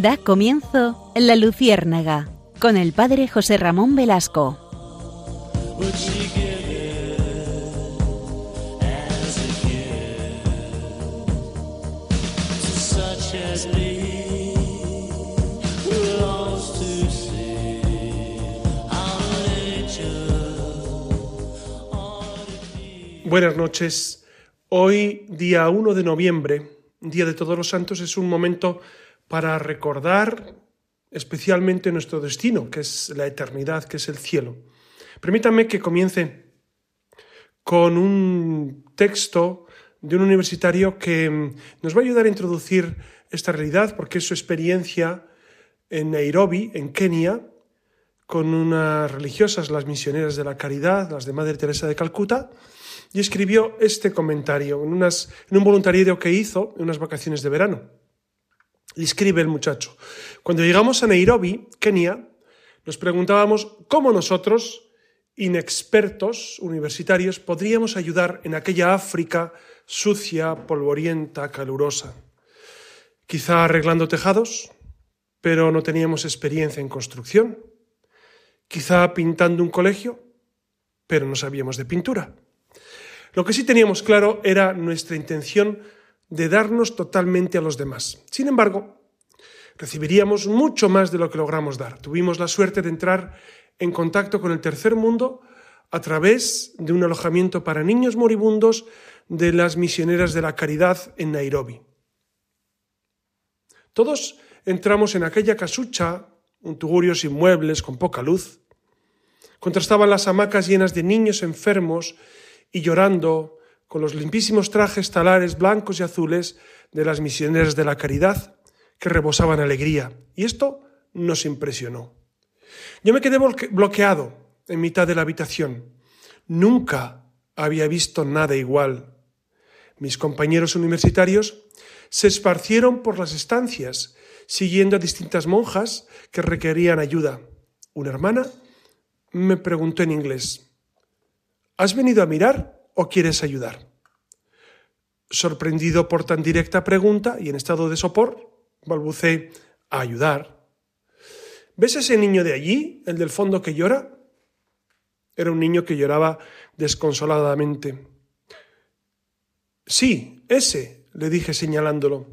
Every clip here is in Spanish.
Da comienzo La Luciérnaga con el padre José Ramón Velasco. Buenas noches. Hoy, día 1 de noviembre, Día de Todos los Santos, es un momento para recordar especialmente nuestro destino, que es la eternidad, que es el cielo. Permítanme que comience con un texto de un universitario que nos va a ayudar a introducir esta realidad, porque es su experiencia en Nairobi, en Kenia, con unas religiosas, las misioneras de la caridad, las de Madre Teresa de Calcuta, y escribió este comentario en, en un voluntariado que hizo en unas vacaciones de verano. Y escribe el muchacho, cuando llegamos a Nairobi, Kenia, nos preguntábamos cómo nosotros, inexpertos universitarios, podríamos ayudar en aquella África sucia, polvorienta, calurosa. Quizá arreglando tejados, pero no teníamos experiencia en construcción. Quizá pintando un colegio, pero no sabíamos de pintura. Lo que sí teníamos claro era nuestra intención de darnos totalmente a los demás. Sin embargo, recibiríamos mucho más de lo que logramos dar. Tuvimos la suerte de entrar en contacto con el tercer mundo a través de un alojamiento para niños moribundos de las misioneras de la caridad en Nairobi. Todos entramos en aquella casucha, un tugurio sin muebles, con poca luz. Contrastaban las hamacas llenas de niños enfermos y llorando con los limpísimos trajes talares blancos y azules de las misioneras de la caridad que rebosaban alegría. Y esto nos impresionó. Yo me quedé bloqueado en mitad de la habitación. Nunca había visto nada igual. Mis compañeros universitarios se esparcieron por las estancias, siguiendo a distintas monjas que requerían ayuda. Una hermana me preguntó en inglés, ¿Has venido a mirar o quieres ayudar? Sorprendido por tan directa pregunta y en estado de sopor, balbucé a ayudar. ¿Ves ese niño de allí, el del fondo que llora? Era un niño que lloraba desconsoladamente. Sí, ese, le dije señalándolo.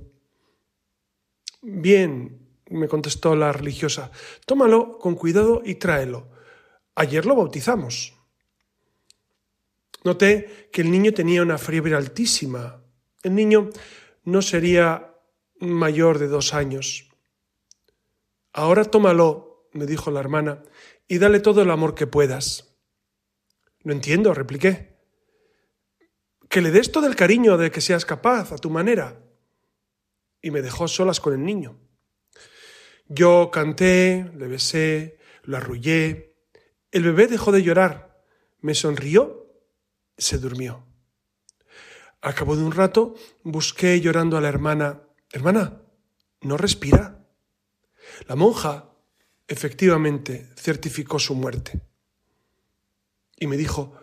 Bien, me contestó la religiosa, tómalo con cuidado y tráelo. Ayer lo bautizamos. Noté que el niño tenía una fiebre altísima. El niño no sería mayor de dos años. Ahora tómalo, me dijo la hermana, y dale todo el amor que puedas. No entiendo, repliqué. Que le des todo el cariño de que seas capaz, a tu manera. Y me dejó solas con el niño. Yo canté, le besé, lo arrullé. El bebé dejó de llorar, me sonrió se durmió. A cabo de un rato busqué llorando a la hermana, Hermana, ¿no respira? La monja efectivamente certificó su muerte. Y me dijo,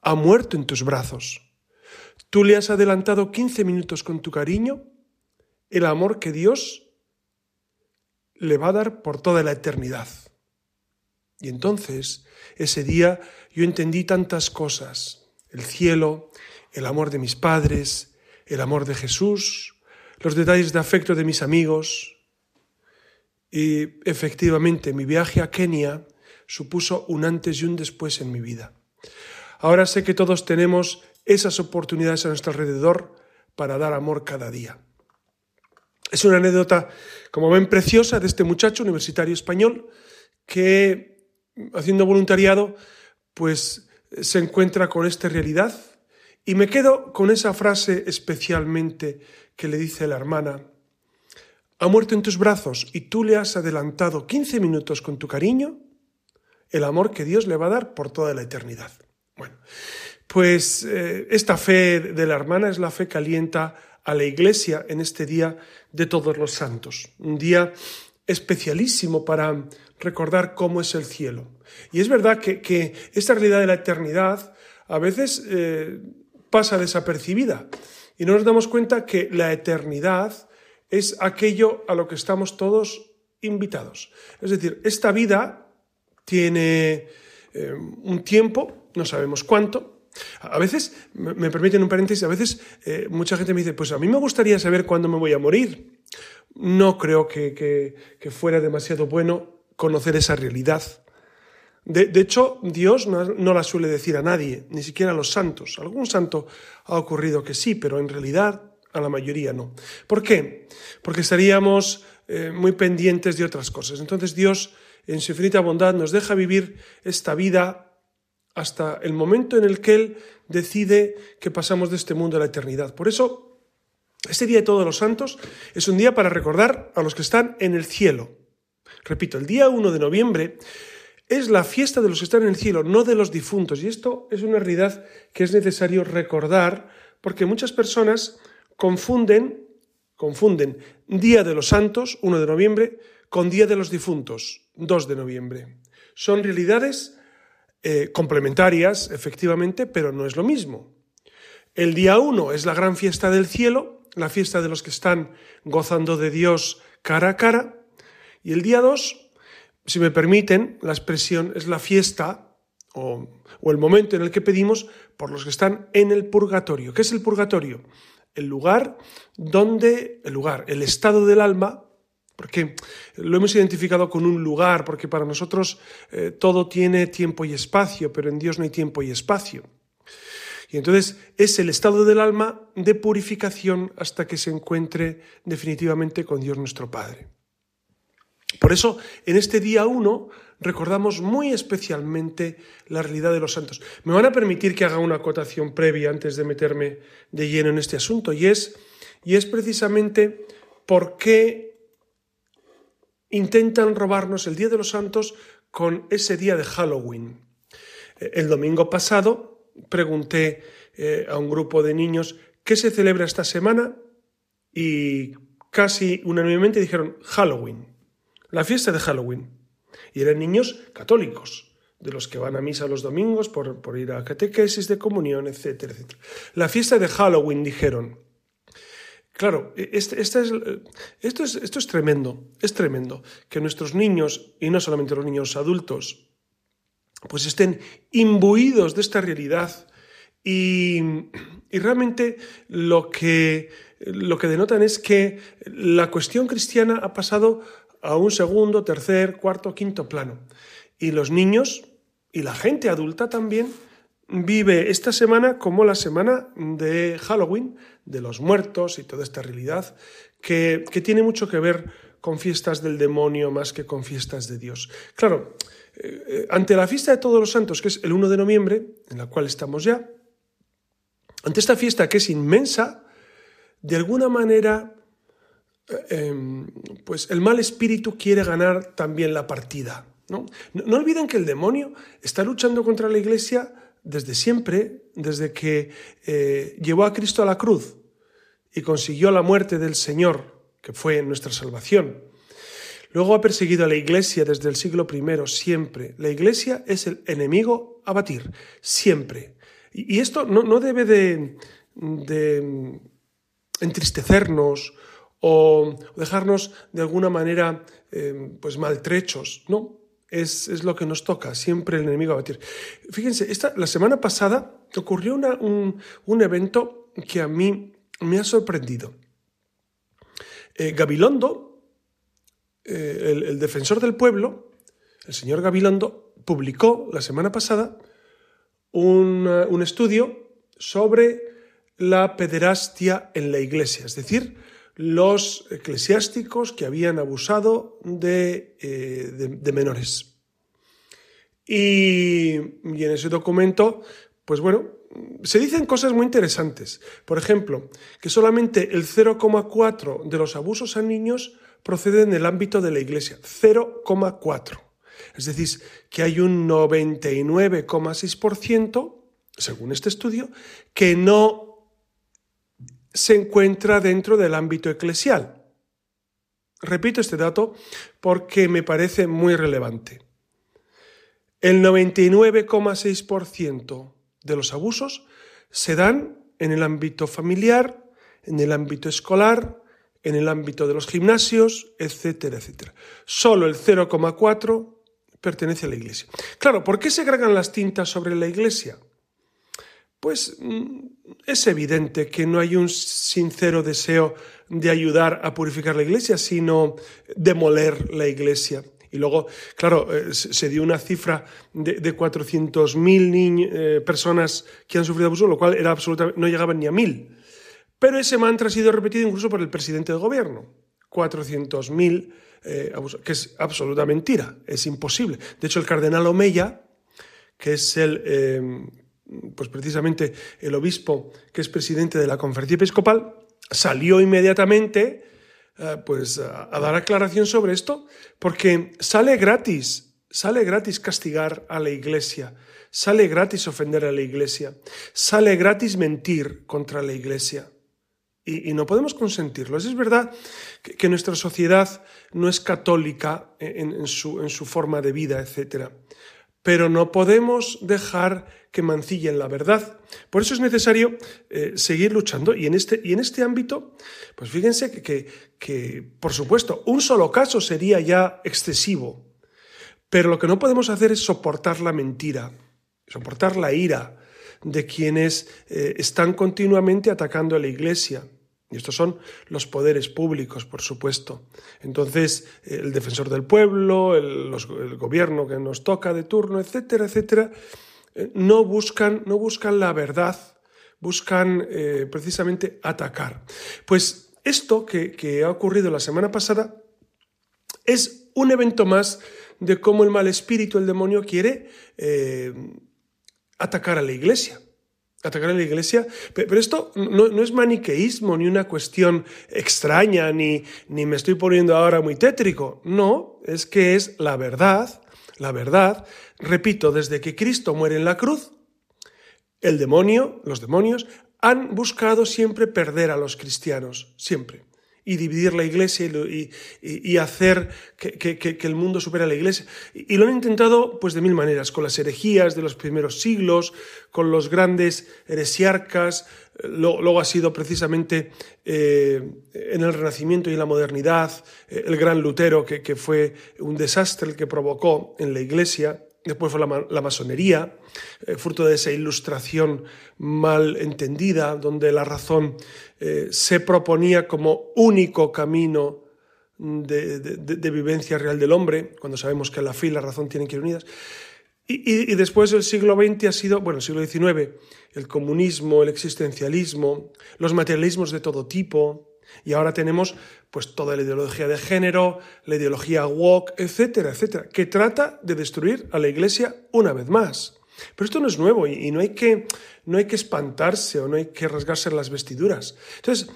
ha muerto en tus brazos. Tú le has adelantado quince minutos con tu cariño, el amor que Dios le va a dar por toda la eternidad. Y entonces, ese día, yo entendí tantas cosas, el cielo, el amor de mis padres, el amor de Jesús, los detalles de afecto de mis amigos. Y efectivamente mi viaje a Kenia supuso un antes y un después en mi vida. Ahora sé que todos tenemos esas oportunidades a nuestro alrededor para dar amor cada día. Es una anécdota, como ven, preciosa de este muchacho universitario español que, haciendo voluntariado, pues se encuentra con esta realidad. Y me quedo con esa frase especialmente que le dice la hermana, ha muerto en tus brazos y tú le has adelantado 15 minutos con tu cariño, el amor que Dios le va a dar por toda la eternidad. Bueno, pues eh, esta fe de la hermana es la fe que alienta a la Iglesia en este día de todos los santos, un día especialísimo para recordar cómo es el cielo. Y es verdad que, esta realidad de la eternidad a veces eh, pasa desapercibida y no nos damos cuenta que la eternidad es aquello a lo que estamos todos invitados. Es decir, esta vida tiene eh, un tiempo, no sabemos cuánto. A veces, me permiten un paréntesis, a veces eh, mucha gente me dice, pues a mí me gustaría saber cuándo me voy a morir. No creo que, fuera demasiado bueno conocer esa realidad. De, hecho, Dios no, la suele decir a nadie, ni siquiera a los santos. Algún santo ha ocurrido que sí, pero en realidad a la mayoría no. ¿Por qué? Porque estaríamos eh, muy pendientes de otras cosas. Entonces Dios, en su infinita bondad, nos deja vivir esta vida hasta el momento en el que Él decide que pasamos de este mundo a la eternidad. Por eso, este Día de Todos los Santos es un día para recordar a los que están en el cielo. Repito, el día 1 de noviembre es la fiesta de los que están en el cielo, no de los difuntos. Y esto es una realidad que es necesario recordar porque muchas personas confunden, confunden Día de los Santos, 1 de noviembre, con Día de los Difuntos, 2 de noviembre. Son realidades eh, complementarias, efectivamente, pero no es lo mismo. El día 1 es la gran fiesta del cielo, la fiesta de los que están gozando de Dios cara a cara, y el día 2, si me permiten, la expresión es la fiesta o, el momento en el que pedimos por los que están en el purgatorio. ¿Qué es el purgatorio? el lugar donde, el lugar, el estado del alma, porque lo hemos identificado con un lugar, porque para nosotros eh, todo tiene tiempo y espacio, pero en Dios no hay tiempo y espacio. Y entonces es el estado del alma de purificación hasta que se encuentre definitivamente con Dios nuestro Padre. Por eso, en este día uno, recordamos muy especialmente la realidad de los santos. Me van a permitir que haga una acotación previa antes de meterme de lleno en este asunto, y es, y es precisamente por qué intentan robarnos el Día de los Santos con ese día de Halloween. El domingo pasado pregunté eh, a un grupo de niños qué se celebra esta semana y casi unánimemente dijeron Halloween, la fiesta de Halloween. Y eran niños católicos, de los que van a misa los domingos por, ir a catequesis de comunión, etcétera, etcétera. La fiesta de Halloween, dijeron. Claro, e, este, es, esto, es, esto es tremendo, es tremendo que nuestros niños, y no solamente los niños adultos, pues estén imbuidos de esta realidad y, y realmente lo que, lo que denotan es que la cuestión cristiana ha pasado a un segundo, tercer, cuarto, quinto plano. Y los niños y la gente adulta también vive esta semana como la semana de Halloween, de los muertos y toda esta realidad que, tiene mucho que ver con fiestas del demonio más que con fiestas de Dios. Claro, eh, ante la fiesta de todos los santos, que es el 1 de noviembre, en la cual estamos ya, ante esta fiesta que es inmensa, de alguna manera Em, pues el mal espíritu quiere ganar también la partida. ¿no? ¿no? olviden que el demonio está luchando contra la iglesia desde siempre, desde que eh, llevó a Cristo a la cruz y consiguió la muerte del Señor, que fue nuestra salvación. Luego ha perseguido a la iglesia desde el siglo I, siempre. La iglesia es el enemigo a batir, siempre. Y, esto no, debe de, de entristecernos o dejarnos de alguna manera eh, pues maltrechos, ¿no? Es, lo que nos toca, siempre el enemigo a batir. Fíjense, esta, la semana pasada ocurrió un, evento que a mí me ha sorprendido. Eh, Gabilondo, eh, el, defensor del pueblo, el señor Gabilondo, publicó la semana pasada un, un estudio sobre la pederastia en la iglesia, es decir, los eclesiásticos que habían abusado de, eh, menores. Y, en ese documento, pues bueno, se dicen cosas muy interesantes. Por ejemplo, que solamente el 0,4 de los abusos a niños proceden del ámbito de la Iglesia. 0,4. Es decir, que hay un 99,6%, según este estudio, que no se encuentra dentro del ámbito eclesial. Repito este dato porque me parece muy relevante. El 99,6% de los abusos se dan en el ámbito familiar, en el ámbito escolar, en el ámbito de los gimnasios, etcétera, etcétera. Solo el 0,4 pertenece a la Iglesia. Claro, ¿por qué se agregan las tintas sobre la Iglesia? Pues mm, es evidente que no hay un sincero deseo de ayudar a purificar la iglesia, sino demoler la iglesia. Y luego, claro, eh, se dio una cifra de, de 400.000 eh, personas que han sufrido abuso, lo cual era absolutamente, no llegaban ni a mil. Pero ese mantra ha sido repetido incluso por el presidente del gobierno. 400.000 eh, abusos, que es absoluta mentira, es imposible. De hecho, el cardenal Omeya, que es el pues precisamente el obispo que es presidente de la conferencia episcopal, salió inmediatamente eh, pues, a, dar aclaración sobre esto, porque sale gratis, sale gratis castigar a la iglesia, sale gratis ofender a la iglesia, sale gratis mentir contra la iglesia. Y, no podemos consentirlo. Es verdad que, nuestra sociedad no es católica en, su, en su forma de vida, etc pero no podemos dejar que mancillen la verdad. Por eso es necesario eh, seguir luchando. Y en, este, y en este ámbito, pues fíjense que, que, por supuesto, un solo caso sería ya excesivo, pero lo que no podemos hacer es soportar la mentira, soportar la ira de quienes eh, están continuamente atacando a la Iglesia, y estos son los poderes públicos, por supuesto. Entonces, el defensor del pueblo, el, gobierno que nos toca de turno, etcétera, etcétera, eh, no buscan, no buscan la verdad, buscan eh, precisamente atacar. Pues esto que, ha ocurrido la semana pasada es un evento más de cómo el mal espíritu, el demonio, quiere eh, atacar a la iglesia atacar a la iglesia. Pero esto no, es maniqueísmo, ni una cuestión extraña, ni, ni me estoy poniendo ahora muy tétrico. No, es que es la verdad, la verdad. Repito, desde que Cristo muere en la cruz, el demonio, los demonios, han buscado siempre perder a los cristianos, siempre y dividir la iglesia y, hacer que, el mundo supere a la iglesia. Y, lo han intentado pues de mil maneras, con las herejías de los primeros siglos, con los grandes heresiarcas, luego ha sido precisamente eh, en el Renacimiento y en la modernidad eh, el gran Lutero, que, fue un desastre el que provocó en la iglesia, Después fue la, masonería, eh, fruto de esa ilustración mal entendida, donde la razón eh, se proponía como único camino de, vivencia real del hombre, cuando sabemos que la fe y la razón tienen que ir unidas. Y, después del siglo XX ha sido, bueno, el siglo XIX, el comunismo, el existencialismo, los materialismos de todo tipo, y ahora tenemos pues toda la ideología de género, la ideología woke, etcétera, etcétera, que trata de destruir a la Iglesia una vez más. Pero esto no es nuevo y, no, hay que, no hay que espantarse o no hay que rasgarse las vestiduras. Entonces,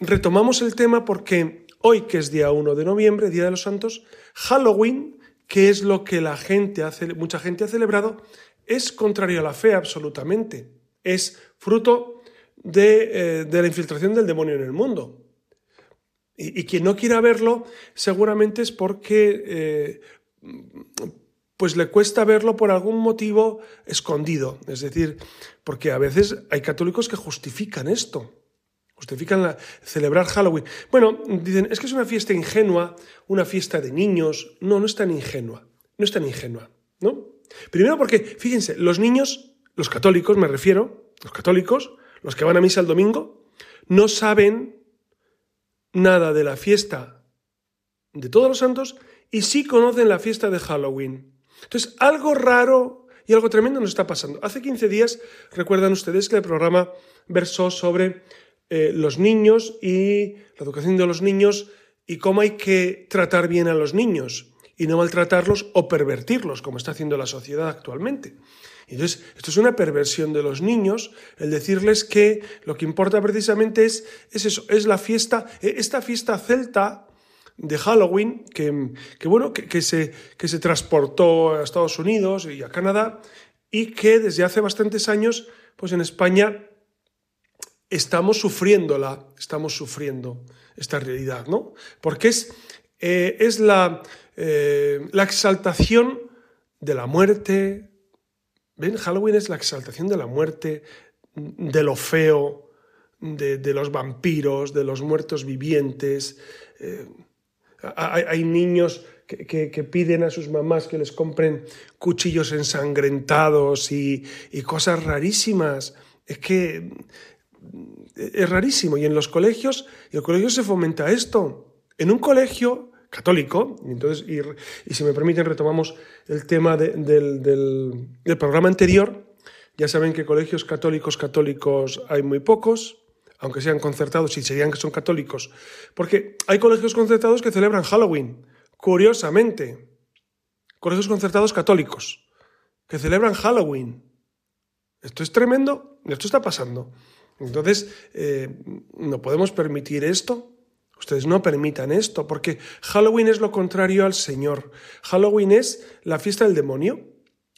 retomamos el tema porque hoy, que es día 1 de noviembre, Día de los Santos, Halloween, que es lo que la gente hace, mucha gente ha celebrado, es contrario a la fe absolutamente. Es fruto eh, de, la infiltración del demonio en el mundo. Y, quien no quiera verlo seguramente es porque eh, pues le cuesta verlo por algún motivo escondido. Es decir, porque a veces hay católicos que justifican esto. Justifican la, celebrar Halloween. Bueno, dicen, es que es una fiesta ingenua, una fiesta de niños. No, no es tan ingenua. No es tan ingenua, ¿no? Primero porque, fíjense, los niños, los católicos me refiero, los católicos, los que van a misa el domingo, no saben nada de la fiesta de todos los santos y sí conocen la fiesta de Halloween. Entonces, algo raro y algo tremendo nos está pasando. Hace 15 días, recuerdan ustedes que el programa versó sobre eh, los niños y la educación de los niños y cómo hay que tratar bien a los niños y no maltratarlos o pervertirlos, como está haciendo la sociedad actualmente. Entonces, esto es una perversión de los niños, el decirles que lo que importa precisamente es, es eso, es la fiesta, eh, esta fiesta celta de Halloween, que, bueno, que, se, que se transportó a Estados Unidos y a Canadá, y que desde hace bastantes años, pues en España estamos sufriéndola, estamos sufriendo esta realidad, ¿no? Porque es, eh, es la, eh, la exaltación de la muerte, ¿Ven? Halloween es la exaltación de la muerte, de lo feo, de, los vampiros, de los muertos vivientes. Eh, hay, niños que, piden a sus mamás que les compren cuchillos ensangrentados y, cosas rarísimas. Es que es rarísimo. Y en los colegios, en los colegios se fomenta esto. En un colegio católico, y, entonces, y, si me permiten retomamos el tema del, del programa anterior, ya saben que colegios católicos católicos hay muy pocos, aunque sean concertados y serían que son católicos, porque hay colegios concertados que celebran Halloween, curiosamente, colegios concertados católicos que celebran Halloween. Esto es tremendo, esto está pasando. Entonces, eh, no podemos permitir esto. Ustedes no permitan esto, porque Halloween es lo contrario al Señor. Halloween es la fiesta del demonio.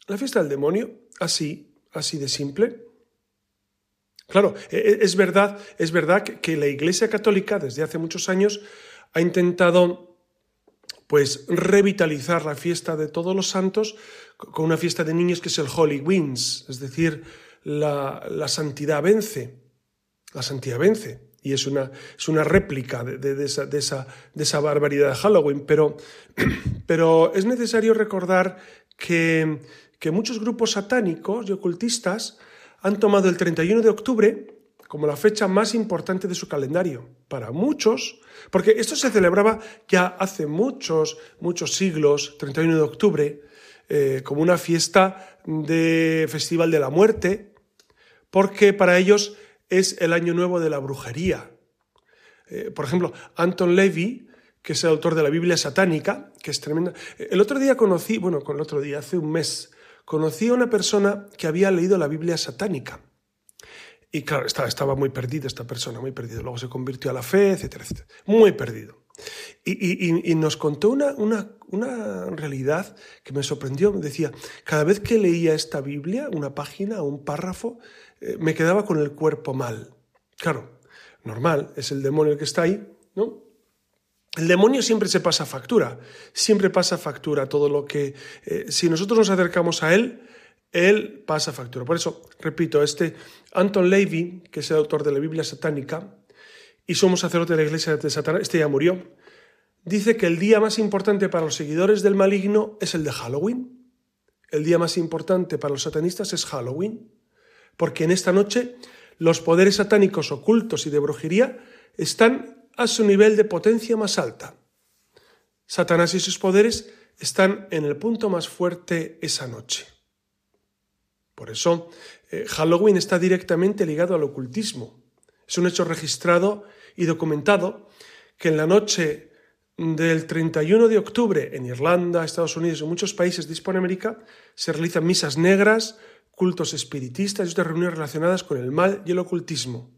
La fiesta del demonio, así, así de simple. Claro, e, e, es verdad, es verdad que la Iglesia Católica desde hace muchos años ha intentado pues revitalizar la fiesta de todos los santos con una fiesta de niños que es el Holy es decir, la, santidad vence, la santidad vence. Y es una, es una réplica de, esa, de, esa, barbaridad de Halloween. Pero, pero es necesario recordar que, que muchos grupos satánicos y ocultistas han tomado el 31 de octubre como la fecha más importante de su calendario. Para muchos, porque esto se celebraba ya hace muchos, muchos siglos, 31 de octubre, eh, como una fiesta de Festival de la Muerte, porque para ellos es el año nuevo de la brujería. Eh, por ejemplo, Anton Levy, que es el autor de la Biblia satánica, que es tremenda. El otro día conocí, bueno, con el otro día, hace un mes, conocí a una persona que había leído la Biblia satánica. Y claro, estaba, estaba muy perdido esta persona, muy perdido. Luego se convirtió a la fe, etcétera, etcétera. Muy perdido. Y, nos contó una, una, una, realidad que me sorprendió. Me decía, cada vez que leía esta Biblia, una página un párrafo, eh, me quedaba con el cuerpo mal. Claro, normal, es el demonio el que está ahí, ¿no? El demonio siempre se pasa factura, siempre pasa factura todo lo que... Eh, si nosotros nos acercamos a él, él pasa factura. Por eso, repito, este Anton Levy, que es el autor de la Biblia satánica, y somos sacerdote de la iglesia de Satanás, este ya murió, dice que el día más importante para los seguidores del maligno es el de Halloween. El día más importante para los satanistas es Halloween, porque en esta noche los poderes satánicos ocultos y de brujería están a su nivel de potencia más alta. Satanás y sus poderes están en el punto más fuerte esa noche. Por eso, eh, Halloween está directamente ligado al ocultismo. Es un hecho registrado y documentado que en la noche del 31 de octubre en Irlanda, Estados Unidos y muchos países de Hispanoamérica se realizan misas negras, cultos espiritistas y otras reuniones relacionadas con el mal y el ocultismo.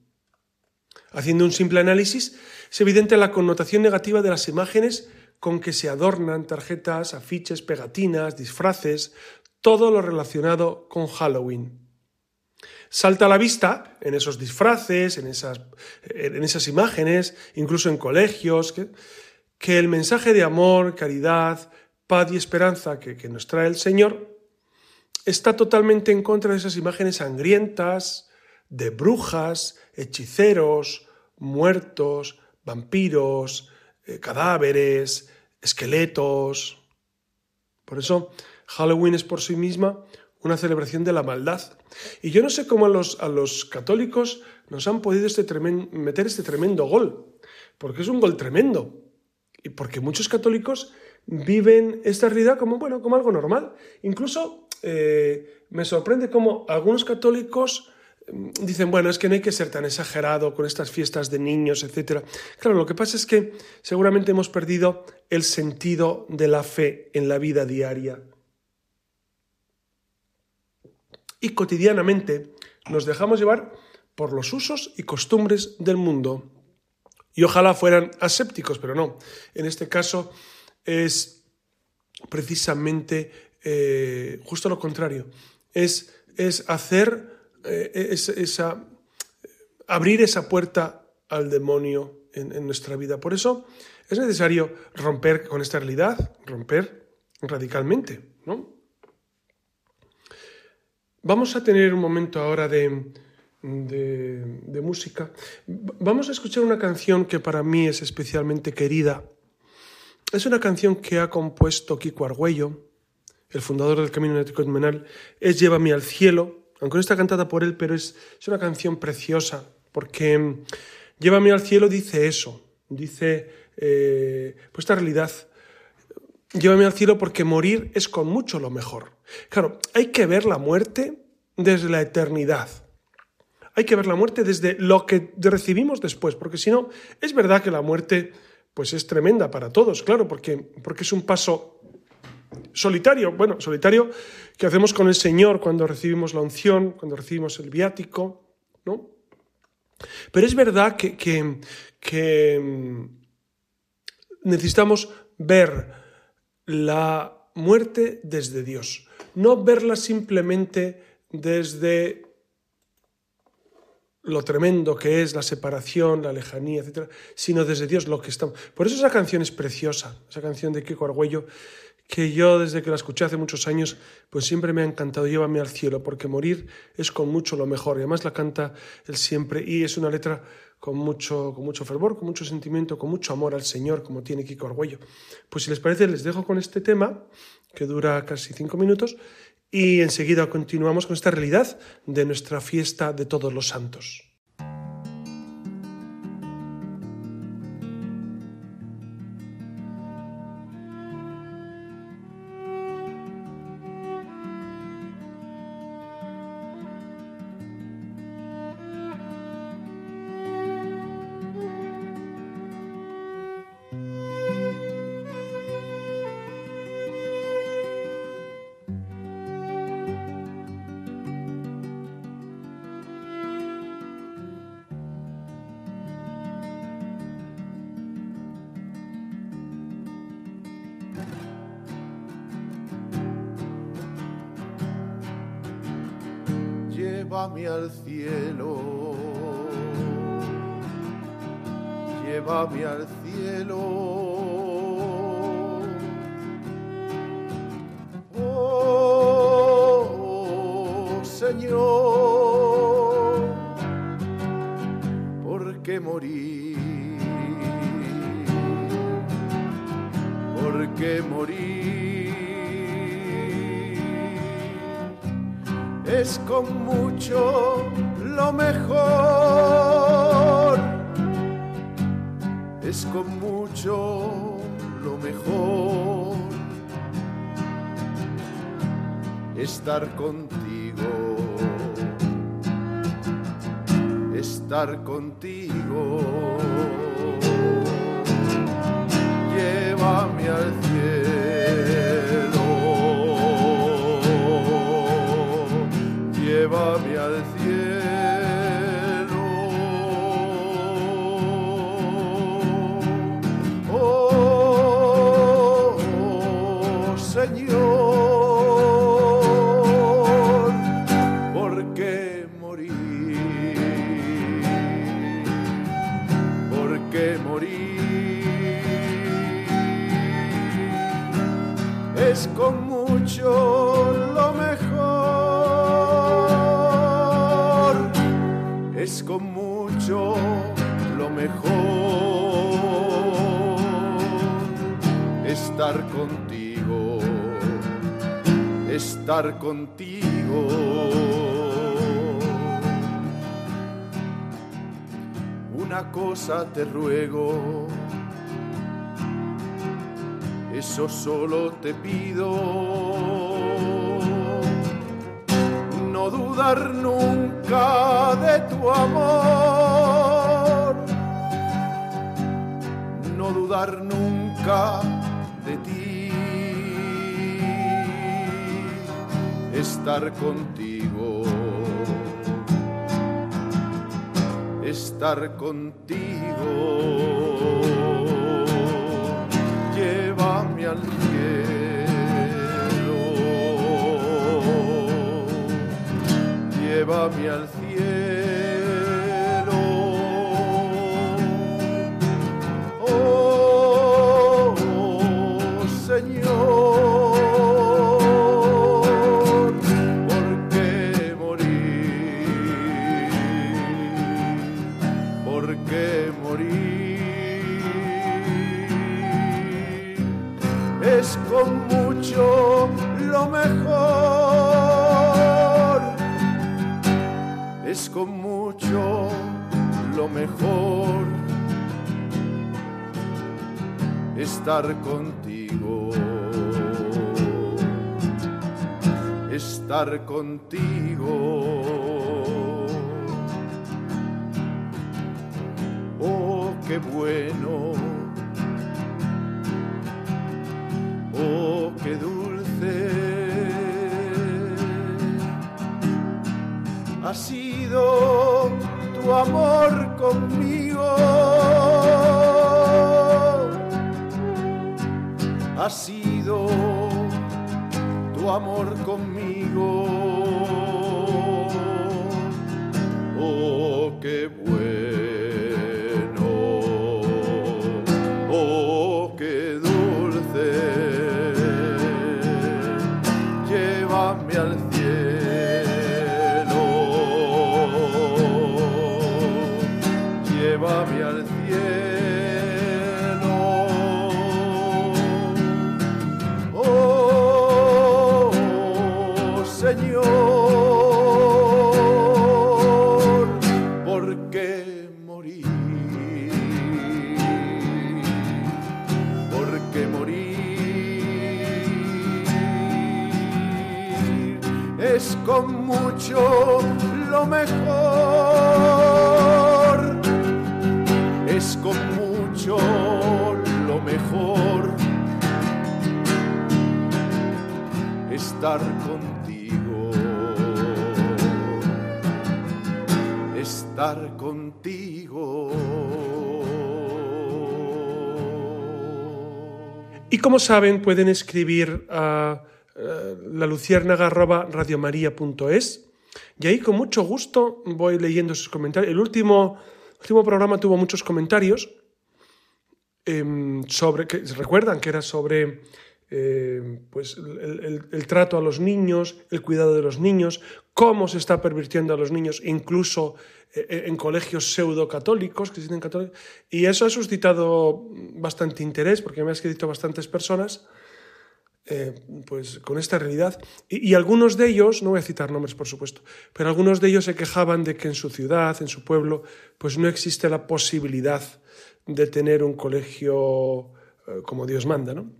Haciendo un simple análisis, es evidente la connotación negativa de las imágenes con que se adornan tarjetas, afiches, pegatinas, disfraces, todo lo relacionado con Halloween. Salta a la vista en esos disfraces, en esas, en esas imágenes, incluso en colegios, que, el mensaje de amor, caridad, paz y esperanza que, que nos trae el Señor está totalmente en contra de esas imágenes sangrientas, de brujas, hechiceros, muertos, vampiros, eh, cadáveres, esqueletos. Por eso Halloween es por sí misma una celebración de la maldad. Y yo no sé cómo a los, a los católicos nos han podido este meter este tremendo gol, porque es un gol tremendo. Y porque muchos católicos viven esta realidad como, bueno, como algo normal. Incluso eh, me sorprende cómo algunos católicos mm, dicen, bueno, es que no hay que ser tan exagerado con estas fiestas de niños, etc. Claro, lo que pasa es que seguramente hemos perdido el sentido de la fe en la vida diaria y cotidianamente nos dejamos llevar por los usos y costumbres del mundo. Y ojalá fueran asépticos, pero no. En este caso es precisamente eh, justo lo contrario. Es, es hacer eh, esa, abrir esa puerta al demonio en, nuestra vida. Por eso es necesario romper con esta realidad, romper radicalmente, ¿no? Vamos a tener un momento ahora de, de, música. Vamos a escuchar una canción que para mí es especialmente querida. Es una canción que ha compuesto Kiko Argüello, el fundador del Camino Ético Menal. Es Llévame al cielo, aunque no está cantada por él, pero es, es una canción preciosa, porque Llévame al cielo dice eso, dice eh, pues esta realidad. Llévame al cielo porque morir es con mucho lo mejor. Claro, hay que ver la muerte desde la eternidad. Hay que ver la muerte desde lo que recibimos después, porque si no, es verdad que la muerte pues es tremenda para todos, claro, porque, porque es un paso solitario, bueno, solitario que hacemos con el Señor cuando recibimos la unción, cuando recibimos el viático, ¿no? Pero es verdad que, que mm, necesitamos ver la muerte desde Dios, no verla simplemente desde lo tremendo que es la separación, la lejanía, etc., sino desde Dios lo que estamos. Por eso esa canción es preciosa, esa canción de Kiko Argüello, que yo desde que la escuché hace muchos años, pues siempre me ha encantado, llévame al cielo, porque morir es con mucho lo mejor, y además la canta él siempre, y es una letra con mucho, con mucho fervor, con mucho sentimiento, con mucho amor al Señor, como tiene Kiko Argüello. Pues si les parece, les dejo con este tema, que dura casi cinco minutos, y enseguida continuamos con esta realidad de nuestra fiesta de todos los santos. Llévame al cielo, llévame al cielo. Oh, Señor, ¿por qué morir? ¿Por qué morir? Es con mucho lo mejor. Es con mucho lo mejor. Estar contigo. Estar contigo. Mucho lo mejor. Estar contigo, estar contigo. Una cosa te ruego, eso solo te pido. No dudar nunca de tu amor, dudar nunca de ti, estar contigo, estar contigo, llévame al cielo. Llévame al. Mejor estar contigo. Estar contigo. Oh, qué bueno. Oh, qué dulce. Ha sido tu amor sido tu amor con mucho lo mejor, es con mucho lo mejor estar contigo, estar contigo. Y como saben, pueden escribir a la luciérnaga arroba radiomaria.es y ahí con mucho gusto voy leyendo sus comentarios. El último, último programa tuvo muchos comentarios em, sobre, que recuerdan que era sobre eh, pues el, trato a los niños, el cuidado de los niños, cómo se está pervirtiendo a los niños, incluso eh, en colegios pseudo-católicos, que católicos, y eso ha suscitado bastante interés, porque me han escrito bastantes personas, eh, pues con esta realidad. Y, algunos de ellos, no voy a citar nombres por supuesto, pero algunos de ellos se quejaban de que en su ciudad, en su pueblo, pues no existe la posibilidad de tener un colegio eh, como Dios manda, ¿no?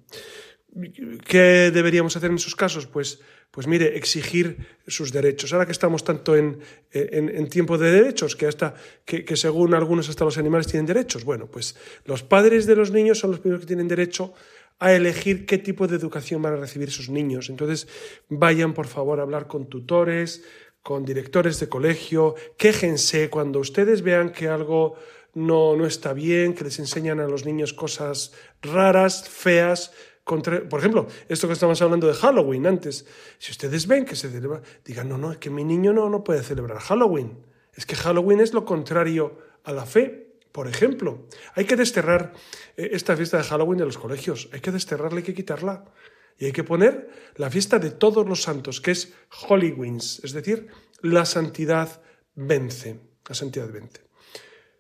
¿Qué deberíamos hacer en esos casos? Pues, pues mire, exigir sus derechos. Ahora que estamos tanto en, en, tiempo de derechos, que, hasta, que según algunos hasta los animales tienen derechos, bueno, pues los padres de los niños son los primeros que tienen derecho a elegir qué tipo de educación van a recibir sus niños. Entonces, vayan por favor a hablar con tutores, con directores de colegio, quéjense cuando ustedes vean que algo no, no está bien, que les enseñan a los niños cosas raras, feas, por ejemplo, esto que estamos hablando de Halloween antes, si ustedes ven que se celebra, digan, no, no, es que mi niño no, no puede celebrar Halloween. Es que Halloween es lo contrario a la fe. Por ejemplo, hay que desterrar eh, esta fiesta de Halloween de los colegios, hay que desterrarla, hay que quitarla. Y hay que poner la fiesta de todos los santos, que es Hollywins, es decir, la santidad vence, la santidad vence.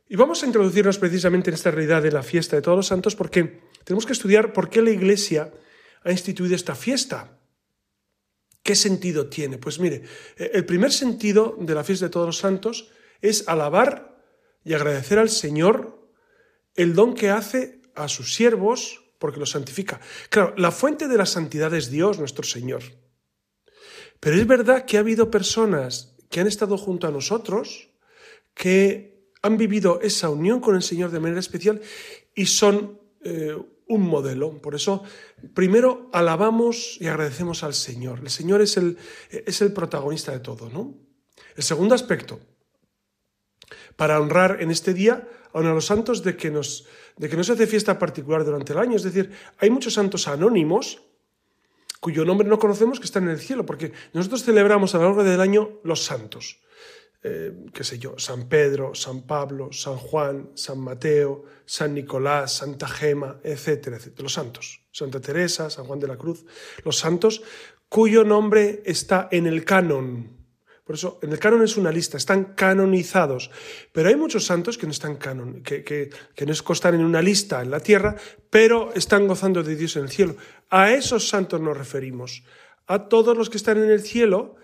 Y vamos a introducirnos precisamente en esta realidad de la fiesta de todos los santos porque tenemos que estudiar por qué la Iglesia ha instituido esta fiesta. ¿Qué sentido tiene? Pues mire, eh, el primer sentido de la fiesta de todos los santos es alabar y agradecer al Señor el don que hace a sus siervos porque los santifica. Claro, la fuente de la santidad es Dios, nuestro Señor. Pero es verdad que ha habido personas que han estado junto a nosotros, que han vivido esa unión con el Señor de manera especial y son eh, un modelo. Por eso, primero alabamos y agradecemos al Señor. El Señor es el, es el protagonista de todo, ¿no? El segundo aspecto, para honrar en este día a los santos de que, nos, de que no se hace fiesta particular durante el año. Es decir, hay muchos santos anónimos cuyo nombre no conocemos que están en el cielo, porque nosotros celebramos a lo largo del año los santos. Eh, qué sé yo, San Pedro, San Pablo, San Juan, San Mateo, San Nicolás, Santa Gema, etcétera, etcétera. Los santos. Santa Teresa, San Juan de la Cruz. Los santos cuyo nombre está en el canon. Por eso, en el canon es una lista, están canonizados. Pero hay muchos santos que no están canon, que, que, que no constan en una lista en la tierra, pero están gozando de Dios en el cielo. A esos santos nos referimos. a todos los que están en el cielo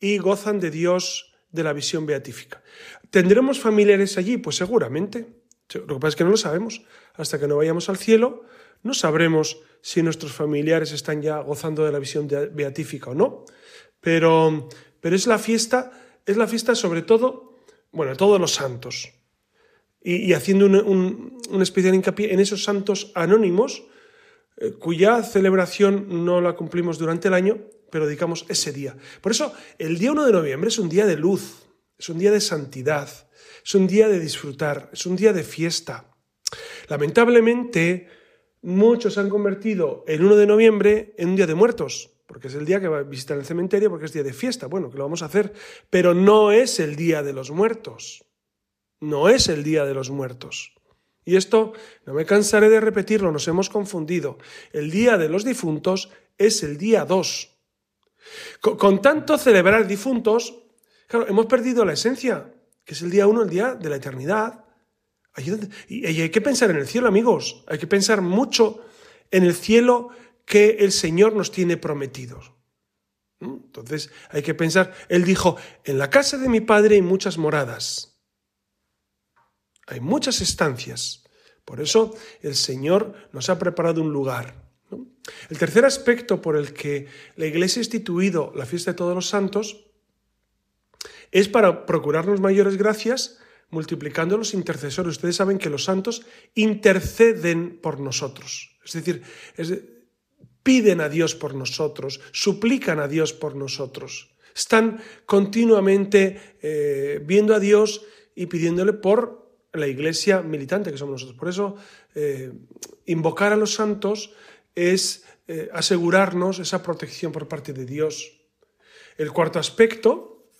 y gozan de Dios de la visión beatífica. ¿Tendremos familiares allí? Pues seguramente. Lo que pasa es que no lo sabemos. Hasta que no vayamos al cielo, no sabremos si nuestros familiares están ya gozando de la visión beatífica o no. Pero, pero es la fiesta, es la fiesta sobre todo, bueno, todos los santos. Y, haciendo un, especial hincapié en esos santos anónimos, eh, cuya celebración no la cumplimos durante el año, pero dedicamos ese día. Por eso, el día 1 de noviembre es un día de luz, es un día de santidad, es un día de disfrutar, es un día de fiesta. Lamentablemente, muchos han convertido el 1 de noviembre en un día de muertos, porque es el día que va a visitar el cementerio, porque es día de fiesta. Bueno, que lo vamos a hacer, pero no es el día de los muertos. No es el día de los muertos. Y esto no me cansaré de repetirlo, nos hemos confundido. El día de los difuntos es el día 2. Con, tanto celebrar difuntos, claro, hemos perdido la esencia, que es el día 1, el día de la eternidad. Y hay que pensar en el cielo, amigos. Hay que pensar mucho en el cielo que el Señor nos tiene prometido. Entonces hay que pensar, Él dijo, en la casa de mi Padre hay muchas moradas, hay muchas estancias. Por eso el Señor nos ha preparado un lugar. El tercer aspecto por el que la Iglesia ha instituido la fiesta de todos los santos es para procurarnos mayores gracias multiplicando los intercesores. Ustedes saben que los santos interceden por nosotros. Es decir, piden a Dios por nosotros, suplican a Dios por nosotros. Están continuamente eh, viendo a Dios y pidiéndole por la iglesia militante que somos nosotros. Por eso, eh, invocar a los santos es eh, asegurarnos esa protección por parte de Dios. El cuarto aspecto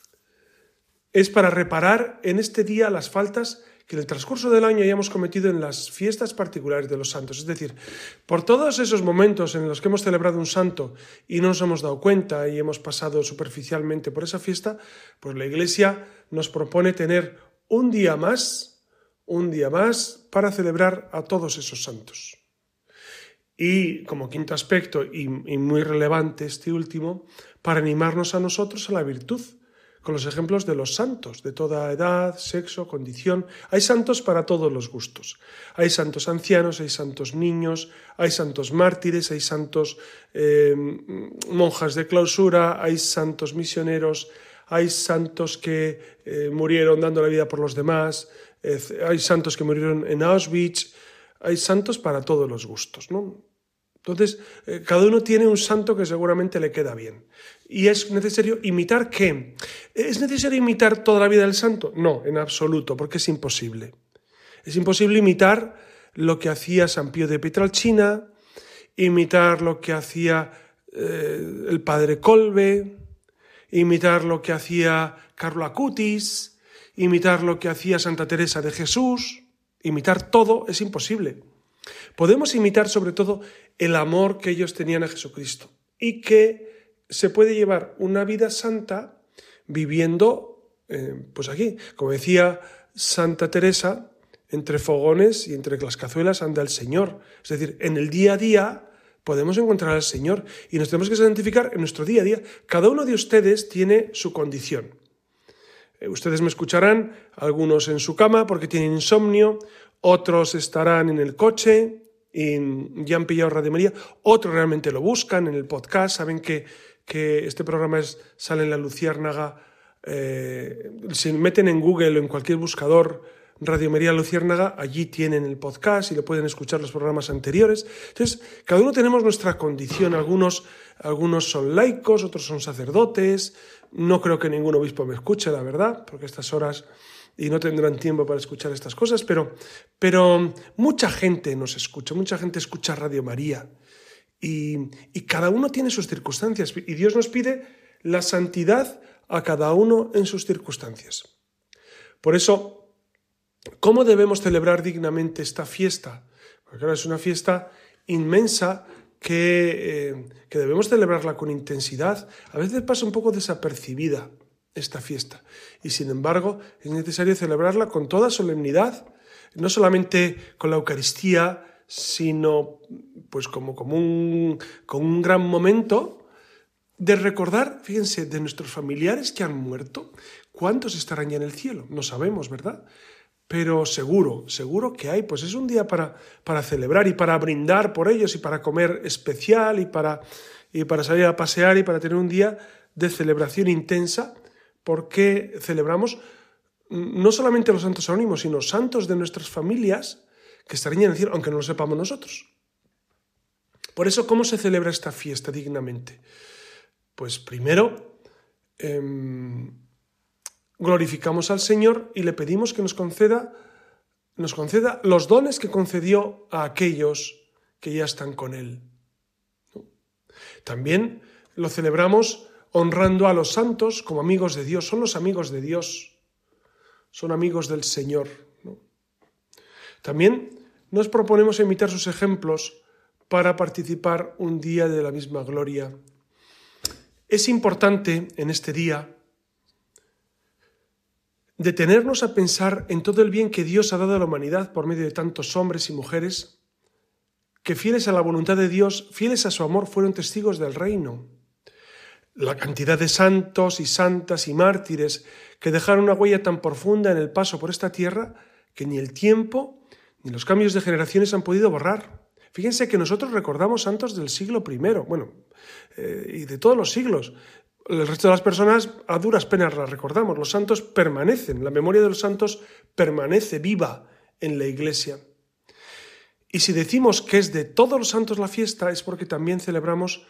es para reparar en este día las faltas que en el transcurso del año hayamos cometido en las fiestas particulares de los santos. Es decir, por todos esos momentos en los que hemos celebrado un santo y no nos hemos dado cuenta y hemos pasado superficialmente por esa fiesta, pues la Iglesia nos propone tener un día más, un día más para celebrar a todos esos santos. Y como quinto aspecto, y, y muy relevante este último, para animarnos a nosotros a la virtud con los ejemplos de los santos, de toda edad, sexo, condición. Hay santos para todos los gustos. Hay santos ancianos, hay santos niños, hay santos mártires, hay santos eh, monjas de clausura, hay santos misioneros, hay santos que eh, murieron dando la vida por los demás, hay santos que murieron en Auschwitz, hay santos para todos los gustos. ¿no? Entonces, eh, cada uno tiene un santo que seguramente le queda bien. ¿Y es necesario imitar qué? ¿Es necesario imitar toda la vida del santo? No, en absoluto, porque es imposible. Es imposible imitar lo que hacía San Pío de Pietralcina, imitar lo que hacía eh, el padre Colbe, imitar lo que hacía Carlo Acutis, imitar lo que hacía Santa Teresa de Jesús. Imitar todo es imposible. Podemos imitar sobre todo el amor que ellos tenían a Jesucristo y que se puede llevar una vida santa viviendo, eh, pues aquí, como decía Santa Teresa, entre fogones y entre las cazuelas anda el Señor. Es decir, en el día a día podemos encontrar al Señor y nos tenemos que identificar en nuestro día a día. Cada uno de ustedes tiene su condición. Eh, ustedes me escucharán, algunos en su cama porque tienen insomnio, otros estarán en el coche y ya han pillado Radio María, otros realmente lo buscan en el podcast, saben que, que este programa es, sale en la Luciérnaga, eh, si meten en Google o en cualquier buscador Radio María Luciérnaga, allí tienen el podcast y lo pueden escuchar los programas anteriores. Entonces, cada uno tenemos nuestra condición, algunos, algunos son laicos, otros son sacerdotes, no creo que ningún obispo me escuche, la verdad, porque estas horas y no tendrán tiempo para escuchar estas cosas, pero, pero mucha gente nos escucha, mucha gente escucha Radio María y, y cada uno tiene sus circunstancias y Dios nos pide la santidad a cada uno en sus circunstancias. Por eso, ¿cómo debemos celebrar dignamente esta fiesta? Porque ahora es una fiesta inmensa que, eh, que, debemos celebrarla con intensidad. A veces pasa un poco desapercibida esta fiesta. Y sin embargo, es necesario celebrarla con toda solemnidad, no solamente con la Eucaristía, sino pues como, un, con un gran momento de recordar, fíjense, de nuestros familiares que han muerto, ¿cuántos estarán ya en el cielo? No sabemos, ¿verdad? Pero seguro, seguro que hay, pues es un día para, para celebrar y para brindar por ellos y para comer especial y para, y para salir a pasear y para tener un día de celebración intensa, porque celebramos no solamente los santos anónimos, sino santos de nuestras familias que estarían en el cielo, aunque no lo sepamos nosotros. Por eso, ¿cómo se celebra esta fiesta dignamente? Pues primero, em, glorificamos al Señor y le pedimos que nos conceda, nos conceda los dones que concedió a aquellos que ya están con Él. También lo celebramos honrando a los santos como amigos de Dios. Son los amigos de Dios, son amigos del Señor. También nos proponemos imitar sus ejemplos para participar un día de la misma gloria. Es importante en este día detenernos a pensar en todo el bien que Dios ha dado a la humanidad por medio de tantos hombres y mujeres que fieles a la voluntad de Dios, fieles a su amor, fueron testigos del reino. La cantidad de santos y santas y mártires que dejaron una huella tan profunda en el paso por esta tierra que ni el tiempo ni los cambios de generaciones han podido borrar. Fíjense que nosotros recordamos santos del siglo I, bueno, eh, y de todos los siglos. El resto de las personas a duras penas las recordamos. Los santos permanecen, la memoria de los santos permanece viva en la iglesia. Y si decimos que es de todos los santos la fiesta, es porque también celebramos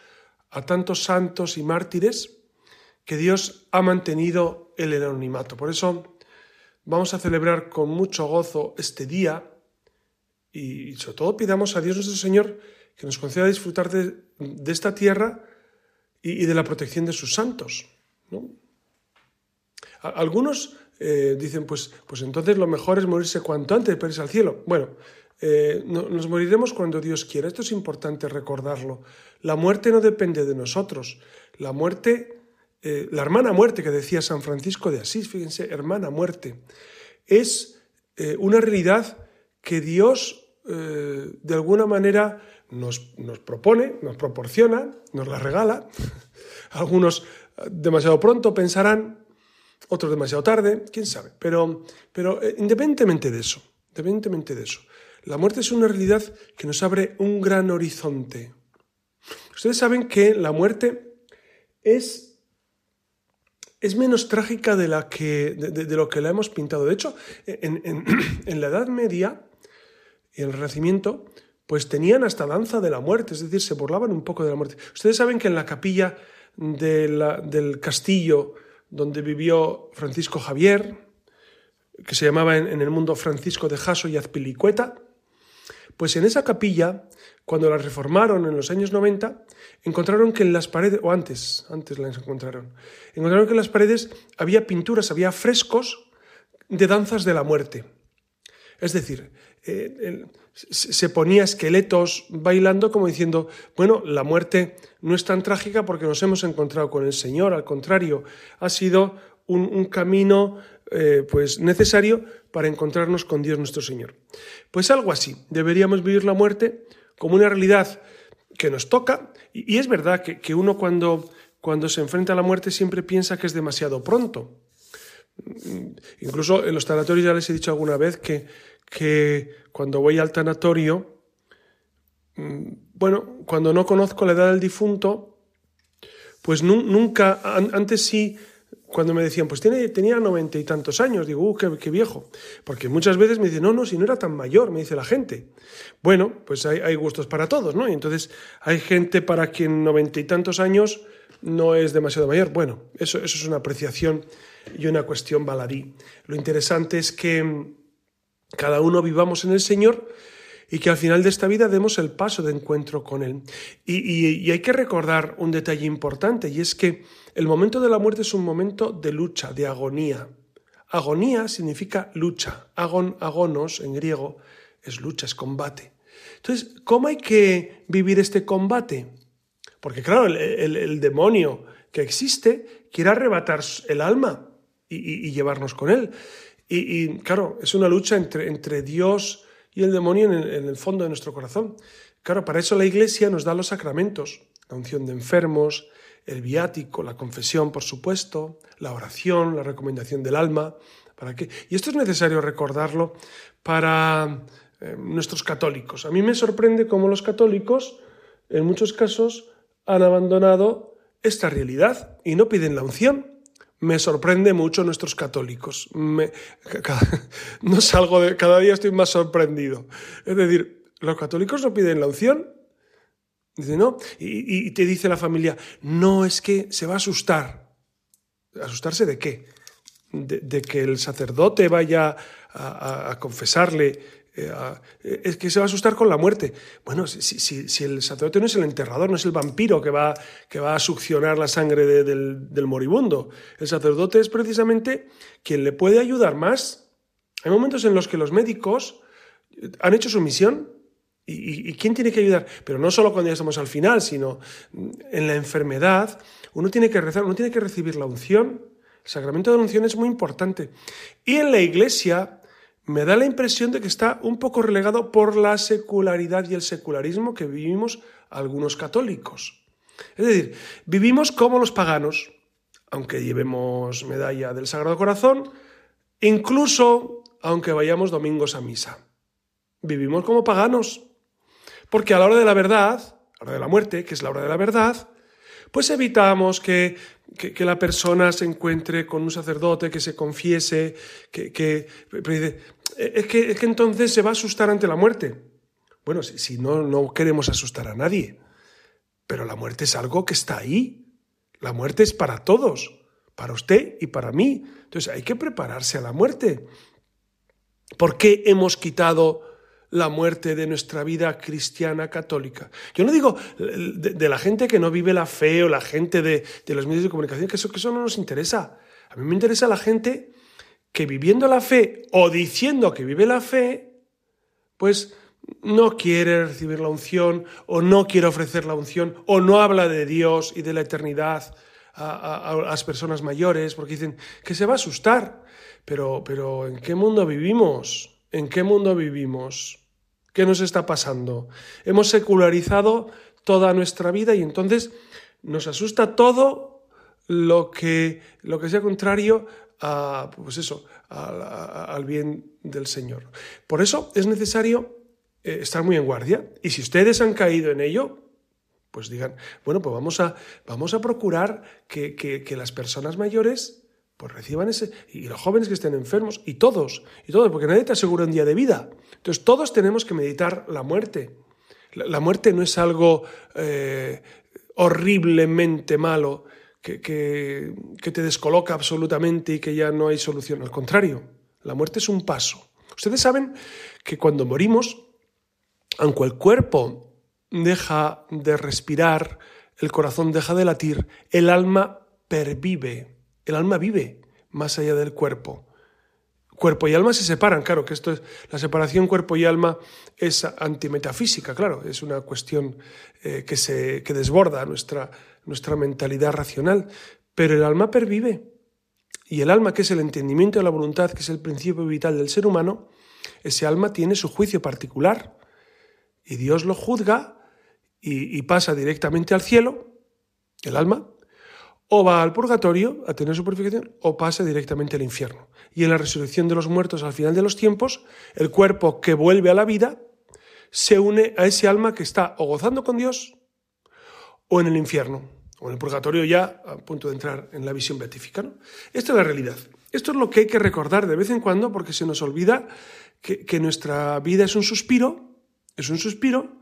a tantos santos y mártires que Dios ha mantenido el anonimato. Por eso vamos a celebrar con mucho gozo este día y sobre todo pidamos a Dios nuestro Señor que nos conceda disfrutar de, esta tierra y, de la protección de sus santos. Algunos eh, dicen, pues, pues entonces lo mejor es morirse cuanto antes para irse al cielo. Bueno, eh, nos moriremos cuando Dios quiera. Esto es importante recordarlo. La muerte no depende de nosotros. La muerte, eh, la hermana muerte que decía San Francisco de Asís, fíjense, hermana muerte, es una realidad que Dios de alguna manera nos, nos, propone, nos proporciona, nos la regala. Algunos demasiado pronto pensarán, otros demasiado tarde, quién sabe. Pero, pero eh, independientemente de eso, independientemente de eso, la muerte es una realidad que nos abre un gran horizonte. Ustedes saben que la muerte es, es menos trágica de, la que, de, lo que la hemos pintado. De hecho, en, en, la Edad Media, y el Renacimiento, pues tenían hasta danza de la muerte, es decir, se burlaban un poco de la muerte. Ustedes saben que en la capilla del castillo donde vivió Francisco Javier, que se llamaba en, el mundo Francisco de Jaso y Azpilicueta, pues en esa capilla, cuando la reformaron en los años 90, encontraron que en las paredes, o antes, antes las encontraron, encontraron que en las paredes había pinturas, había frescos de danzas de la muerte. Es decir, eh, se ponía esqueletos bailando como diciendo, bueno, la muerte no es tan trágica porque nos hemos encontrado con el Señor, al contrario, ha sido un, camino eh, pues necesario para encontrarnos con Dios nuestro Señor. Pues algo así, deberíamos vivir la muerte como una realidad que nos toca y, es verdad que, uno cuando, cuando se enfrenta a la muerte siempre piensa que es demasiado pronto. Incluso en los tanatorios ya les he dicho alguna vez que, que cuando voy al tanatorio, mm, bueno, cuando no conozco la edad del difunto, pues nunca, antes sí, cuando me decían, pues tiene, tenía noventa y tantos años, digo, uh, qué, viejo. Porque muchas veces me dicen, no, no, si no era tan mayor, me dice la gente. Bueno, pues hay, hay gustos para todos, ¿no? Y entonces hay gente para quien noventa y tantos años no es demasiado mayor. Bueno, eso, eso es una apreciación y una cuestión baladí. Lo interesante es que cada uno vivamos en el Señor y que al final de esta vida demos el paso de encuentro con Él. Y, hay que recordar un detalle importante, y es que el momento de la muerte es un momento de lucha, de agonía. Agonía significa lucha. Agon, agonos en griego es lucha, es combate. Entonces, ¿cómo hay que vivir este combate? Porque claro, el, demonio que existe quiere arrebatar el alma y llevarnos con él. Y, claro, es una lucha entre, Dios y el demonio en el, fondo de nuestro corazón. Claro, para eso la Iglesia nos da los sacramentos, la unción de enfermos, el viático, la confesión, por supuesto, la oración, la recomendación del alma. ¿Para qué? Y esto es necesario recordarlo para eh, nuestros católicos. A mí me sorprende cómo los católicos, en muchos casos, han abandonado esta realidad y no piden la unción. Me sorprende mucho nuestros católicos. no salgo de. Cada día estoy más sorprendido. Es decir, los católicos no piden la unción. Dice, no. Y, te dice la familia, no, es que se va a asustar. ¿Asustarse de qué? De, que el sacerdote vaya a confesarle eh, eh, es que se va a asustar con la muerte. Bueno, si, el sacerdote no es el enterrador, no es el vampiro que va, que va a succionar la sangre del, moribundo. El sacerdote es precisamente quien le puede ayudar más. Hay momentos en los que los médicos han hecho su misión. ¿Y, quién tiene que ayudar? Pero no solo cuando ya estamos al final, sino en la enfermedad. Uno tiene que rezar, uno tiene que recibir la unción. El sacramento de la unción es muy importante. Y en la iglesia me da la impresión de que está un poco relegado por la secularidad y el secularismo que vivimos algunos católicos. Es decir, vivimos como los paganos, aunque llevemos medalla del Sagrado Corazón, incluso aunque vayamos domingos a misa. Vivimos como paganos, porque a la hora de la verdad, a la hora de la muerte, que es la hora de la verdad, pues evitamos que, la persona se encuentre con un sacerdote, que se confiese, que, que es que, es que entonces se va a asustar ante la muerte. Bueno, si, si no, no queremos asustar a nadie, pero la muerte es algo que está ahí. La muerte es para todos, para usted y para mí. Entonces hay que prepararse a la muerte. ¿Por qué hemos quitado la muerte de nuestra vida cristiana católica? Yo no digo de, la gente que no vive la fe o la gente de, los medios de comunicación, que eso, que eso no nos interesa. A mí me interesa la gente que viviendo la fe o diciendo que vive la fe, pues no quiere recibir la unción o no quiere ofrecer la unción o no habla de Dios y de la eternidad a, las personas mayores porque dicen que se va a asustar. Pero, pero ¿en qué mundo vivimos? ¿En qué mundo vivimos? ¿Qué nos está pasando? Hemos secularizado toda nuestra vida y entonces nos asusta todo lo que, lo que sea contrario a, pues eso, al bien del Señor. Por eso es necesario eh, estar muy en guardia. Y si ustedes han caído en ello, pues digan, bueno, pues vamos a, vamos a procurar que, que, las personas mayores pues reciban ese, y los jóvenes que estén enfermos, y todos, y todos, porque nadie te asegura un día de vida. Entonces todos tenemos que meditar la muerte. La, muerte no es algo eh, horriblemente malo, que, te descoloca absolutamente y que ya no hay solución. Al contrario, la muerte es un paso. Ustedes saben que cuando morimos, aunque el cuerpo deja de respirar, el corazón deja de latir, el alma pervive, el alma vive más allá del cuerpo. Cuerpo y alma se separan, claro, que esto es la separación cuerpo y alma es antimetafísica, claro, es una cuestión eh, que se que desborda nuestra nuestra mentalidad racional, pero el alma pervive. Y el alma, que es el entendimiento de la voluntad, que es el principio vital del ser humano, ese alma tiene su juicio particular. Y Dios lo juzga y, pasa directamente al cielo, el alma, o va al purgatorio a tener su purificación, o pasa directamente al infierno. Y en la resurrección de los muertos al final de los tiempos, el cuerpo que vuelve a la vida se une a ese alma que está o gozando con Dios o en el infierno o en el purgatorio ya a punto de entrar en la visión beatífica. Esta es la realidad. Esto es lo que hay que recordar de vez en cuando porque se nos olvida que, nuestra vida es un suspiro, es un suspiro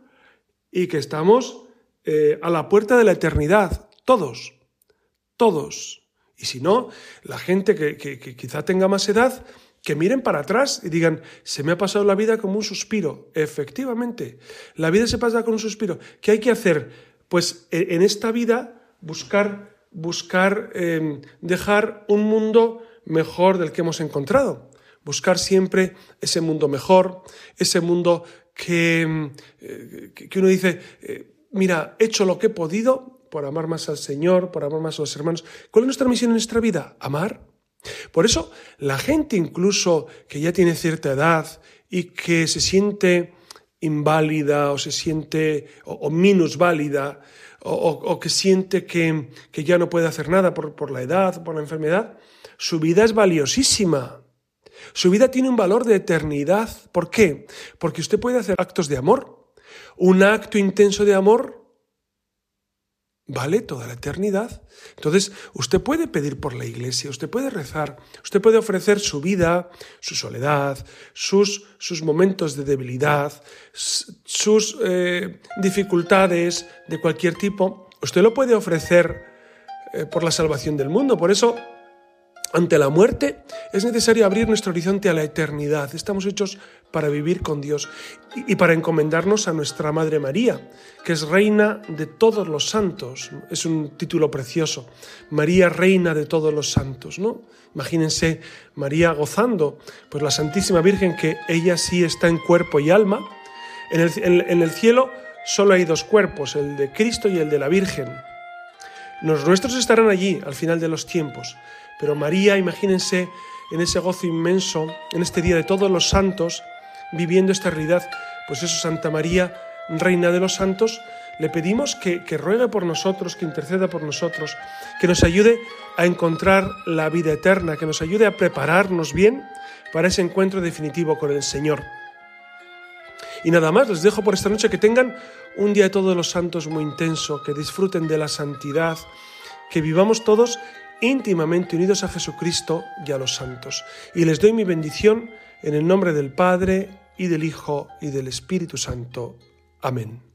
y que estamos eh, a la puerta de la eternidad, todos, todos. Y si no, la gente que, quizá tenga más edad, que miren para atrás y digan, se me ha pasado la vida como un suspiro. Efectivamente, la vida se pasa con un suspiro. ¿Qué hay que hacer? Pues e, en esta vida buscar, buscar em, dejar un mundo mejor del que hemos encontrado. Buscar siempre ese mundo mejor, ese mundo que, em, eh, que uno dice, eh, mira, he hecho lo que he podido por amar más al Señor, por amar más a los hermanos. ¿Cuál es nuestra misión en nuestra vida? Amar. Por eso, la gente incluso que ya tiene cierta edad y que se siente inválida o se siente o, minusválida o, que siente que, ya no puede hacer nada por, por la edad, por la enfermedad, su vida es valiosísima. Su vida tiene un valor de eternidad. ¿Por qué? Porque usted puede hacer actos de amor. Un acto intenso de amor vale toda la eternidad. Entonces, usted puede pedir por la iglesia, usted puede rezar, usted puede ofrecer su vida, su soledad, sus, sus momentos de debilidad, sus eh, dificultades de cualquier tipo. Usted lo puede ofrecer eh, por la salvación del mundo. Por eso, ante la muerte es necesario abrir nuestro horizonte a la eternidad. Estamos hechos para vivir con Dios y para encomendarnos a nuestra Madre María, que es Reina de todos los santos. Es un título precioso. María, Reina de todos los santos, ¿no? Imagínense María gozando, pues la Santísima Virgen, que ella sí está en cuerpo y alma. En el, en el cielo solo hay dos cuerpos, el de Cristo y el de la Virgen. Los nuestros estarán allí al final de los tiempos pero María, imagínense en ese gozo inmenso, en este día de todos los santos, viviendo esta realidad. Pues eso, Santa María, Reina de los Santos, le pedimos que, que ruegue por nosotros, que interceda por nosotros, que nos ayude a encontrar la vida eterna, que nos ayude a prepararnos bien para ese encuentro definitivo con el Señor. Y nada más, les dejo por esta noche que tengan un día de todos los santos muy intenso, que disfruten de la santidad, que vivamos todos íntimamente unidos a Jesucristo y a los santos. Y les doy mi bendición en el nombre del Padre y del Hijo y del Espíritu Santo. Amén.